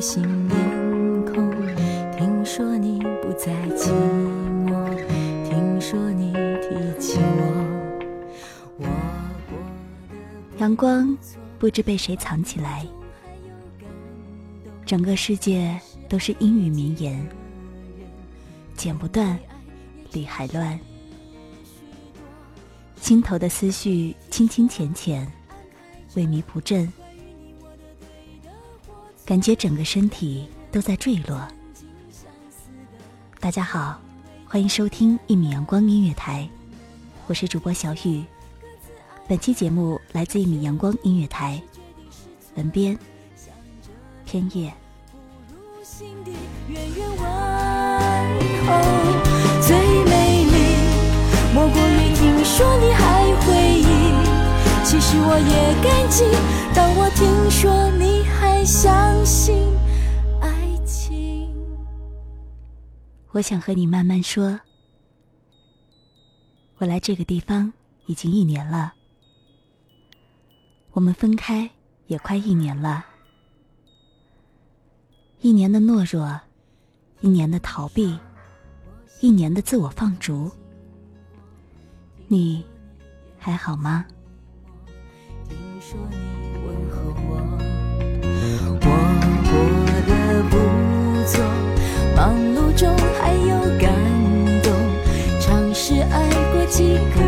新面孔，听说你不再寂寞，听说你提起我，我过得阳光不知被谁藏起来，整个世界都是阴雨绵延，剪不断，理还乱，心头的思绪清清浅浅，萎靡不振，感觉整个身体都在坠落。大家好，欢迎收听一米阳光音乐台，我是主播小雨。本期节目来自一米阳光音乐台，文编偏叶。最美丽莫过于听说你还回忆。其实我也感激，当我听说你还相信爱情。我想和你慢慢说。我来这个地方已经一年了，我们分开也快一年了。一年的懦弱，一年的逃避，一年的自我放逐。你还好吗？说你问候我，我过得不错，忙碌中还有感动，尝试爱过几个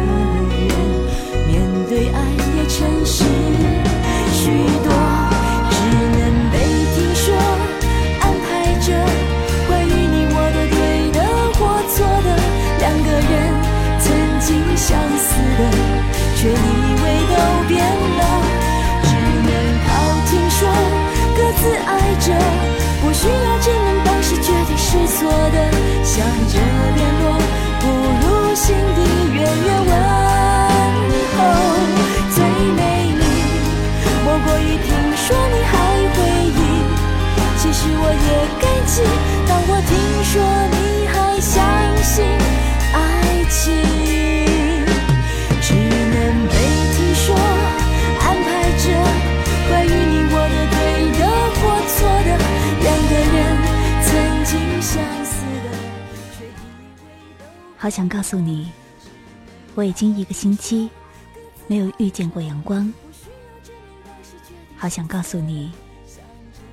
说你还回忆，其实我也感激，当我听说你还相信爱情。只能被听说，安排着关于你我的对的或错的，两个人曾经相似的，却以为都好想告诉你，我已经一个星期没有遇见过阳光。好想告诉你，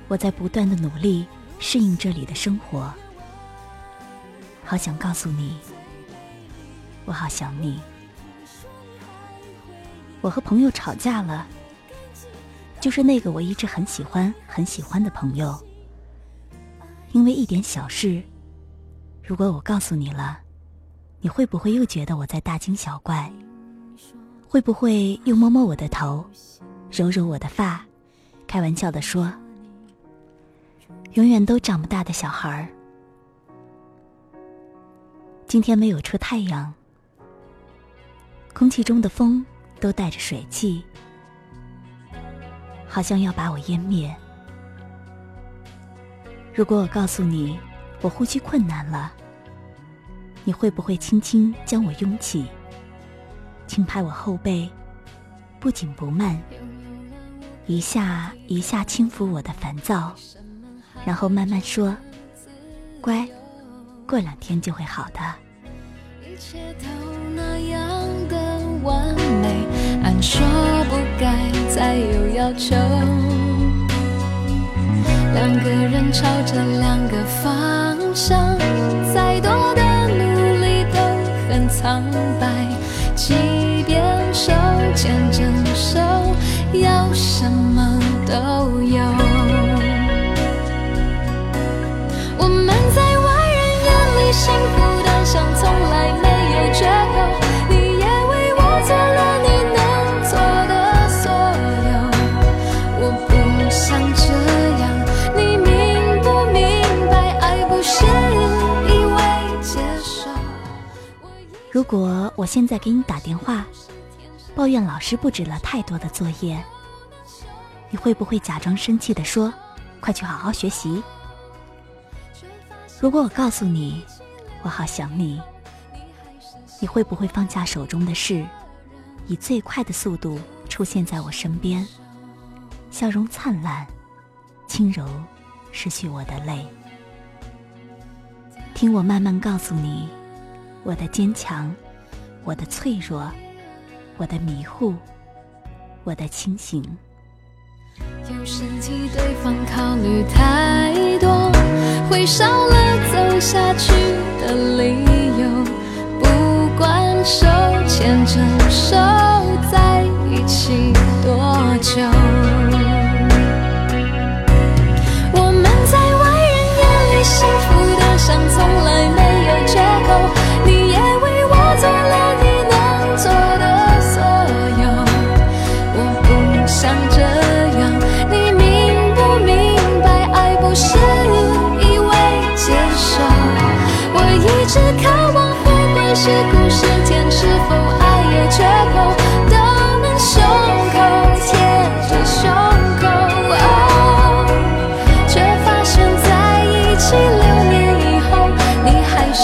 我在不断的努力适应这里的生活。好想告诉你，我好想你。我和朋友吵架了，就是那个我一直很喜欢、很喜欢的朋友。因为一点小事，如果我告诉你了，你会不会又觉得我在大惊小怪？会不会又摸摸我的头，揉揉我的发，开玩笑的说：“永远都长不大的小孩儿。”今天没有出太阳，空气中的风都带着水汽，好像要把我湮灭。如果我告诉你我呼吸困难了，你会不会轻轻将我拥起？轻拍我后背，不紧不慢，一下一下轻抚我的烦躁，然后慢慢说：“乖，过两天就会好的。”一切都那样的完美，按说不该再有要求。两个人朝着两个方向，再多的努力都很苍白。即便手牵着手，要什么都有。我们在外人眼里幸福的像从来没有缺口，你也为我做了你能做的所有。我不想这样，你明不明白？爱不是一味接受。如果我现在给你打电话，抱怨老师布置了太多的作业，你会不会假装生气的说：“快去好好学习？”如果我告诉你我好想你，你会不会放下手中的事，以最快的速度出现在我身边，笑容灿烂，轻柔拭去我的泪？听我慢慢告诉你，我的坚强，我的脆弱，我的迷糊，我的清醒。有时替对方考虑太多，会少了走下去的理由。不管手牵着手在一起多久，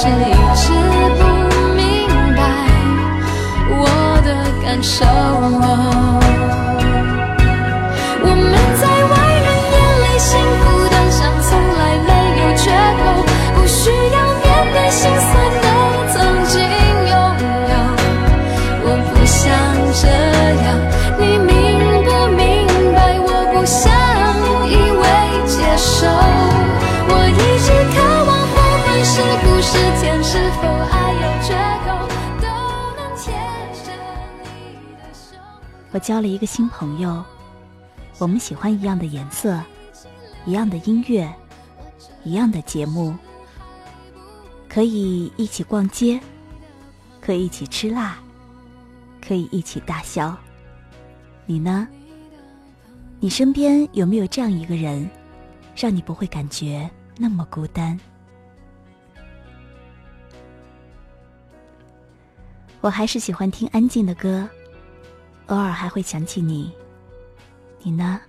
你我交了一个新朋友，我们喜欢一样的颜色，一样的音乐，一样的节目，可以一起逛街，可以一起吃辣，可以一起大笑。你呢？你身边有没有这样一个人，让你不会感觉那么孤单？我还是喜欢听安静的歌，偶尔还会想起你。你呢？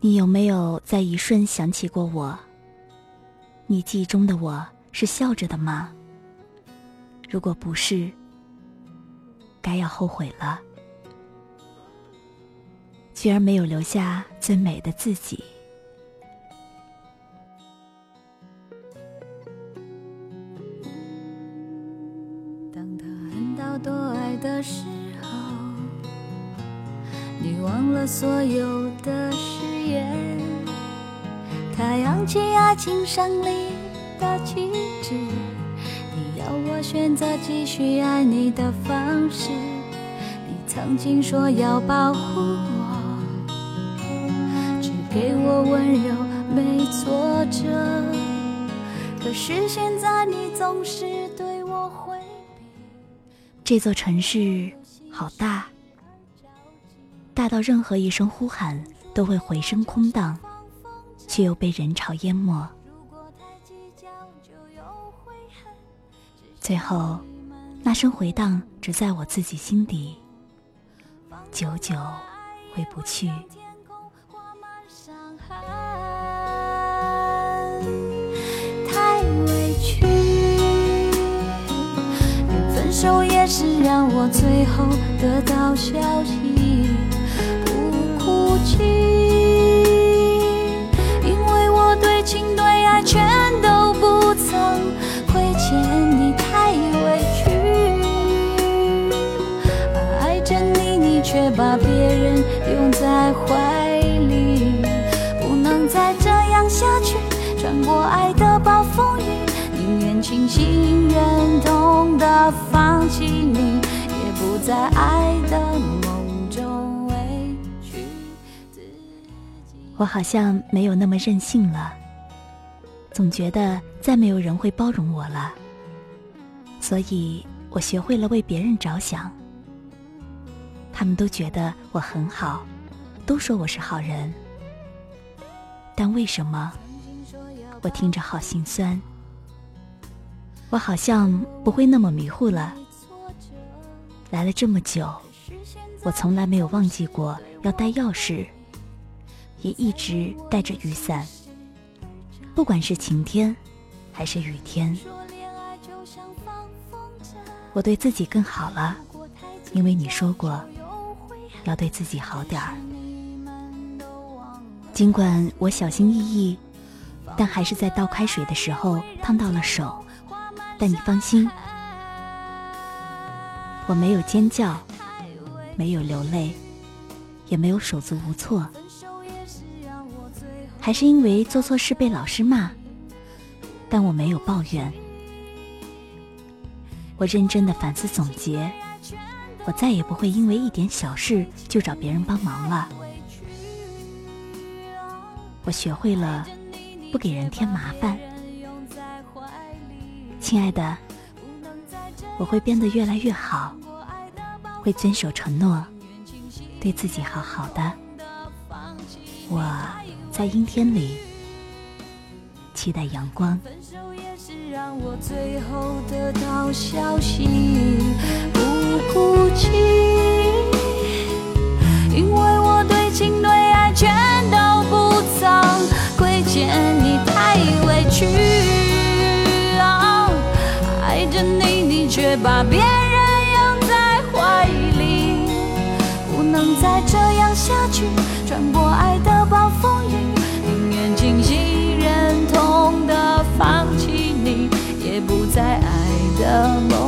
你有没有在一瞬想起过我？你记忆中的我是笑着的吗？如果不是，该要后悔了，居然没有留下最美的自己。所有的誓言。他扬起爱情胜利的旗帜，你要我选择继续爱你的方式。你曾经说要保护我，只给我温柔，没挫折。可是现在你总是对我回避。这座城市好大，大到任何一声呼喊都会回声空荡，却又被人潮淹没。最后，那声回荡只在我自己心底，久久回不去。太委屈，连分手也是让我最后得到消息，因为我对情对爱全都不曾亏欠你，太委屈，爱着你，你却把别人拥在怀里，不能再这样下去。穿过爱的暴风雨，宁愿清醒忍痛的放弃你，也不在爱的我好像没有那么任性了，总觉得再没有人会包容我了，所以我学会了为别人着想。他们都觉得我很好，都说我是好人，但为什么？我听着好心酸，我好像不会那么迷糊了。来了这么久，我从来没有忘记过要带钥匙，也一直带着雨伞。不管是晴天，还是雨天，我对自己更好了，因为你说过要对自己好点儿。尽管我小心翼翼。但还是在倒开水的时候烫到了手，但你放心，我没有尖叫，没有流泪，也没有手足无措，还是因为做错事被老师骂，但我没有抱怨，我认真的反思总结，我再也不会因为一点小事就找别人帮忙了，我学会了。不给人添麻烦，亲爱的，我会变得越来越好，会遵守承诺，对自己好好的。我在阴天里期待阳光，分手也是让我最后得到消息，不哭泣，因为我对情对爱全都不曾亏欠你，太委屈。爱着你，你却把别人拥在怀里，不能再这样下去，穿过爱的暴风雨。宁愿清醒忍痛的放弃你，也不再爱的梦。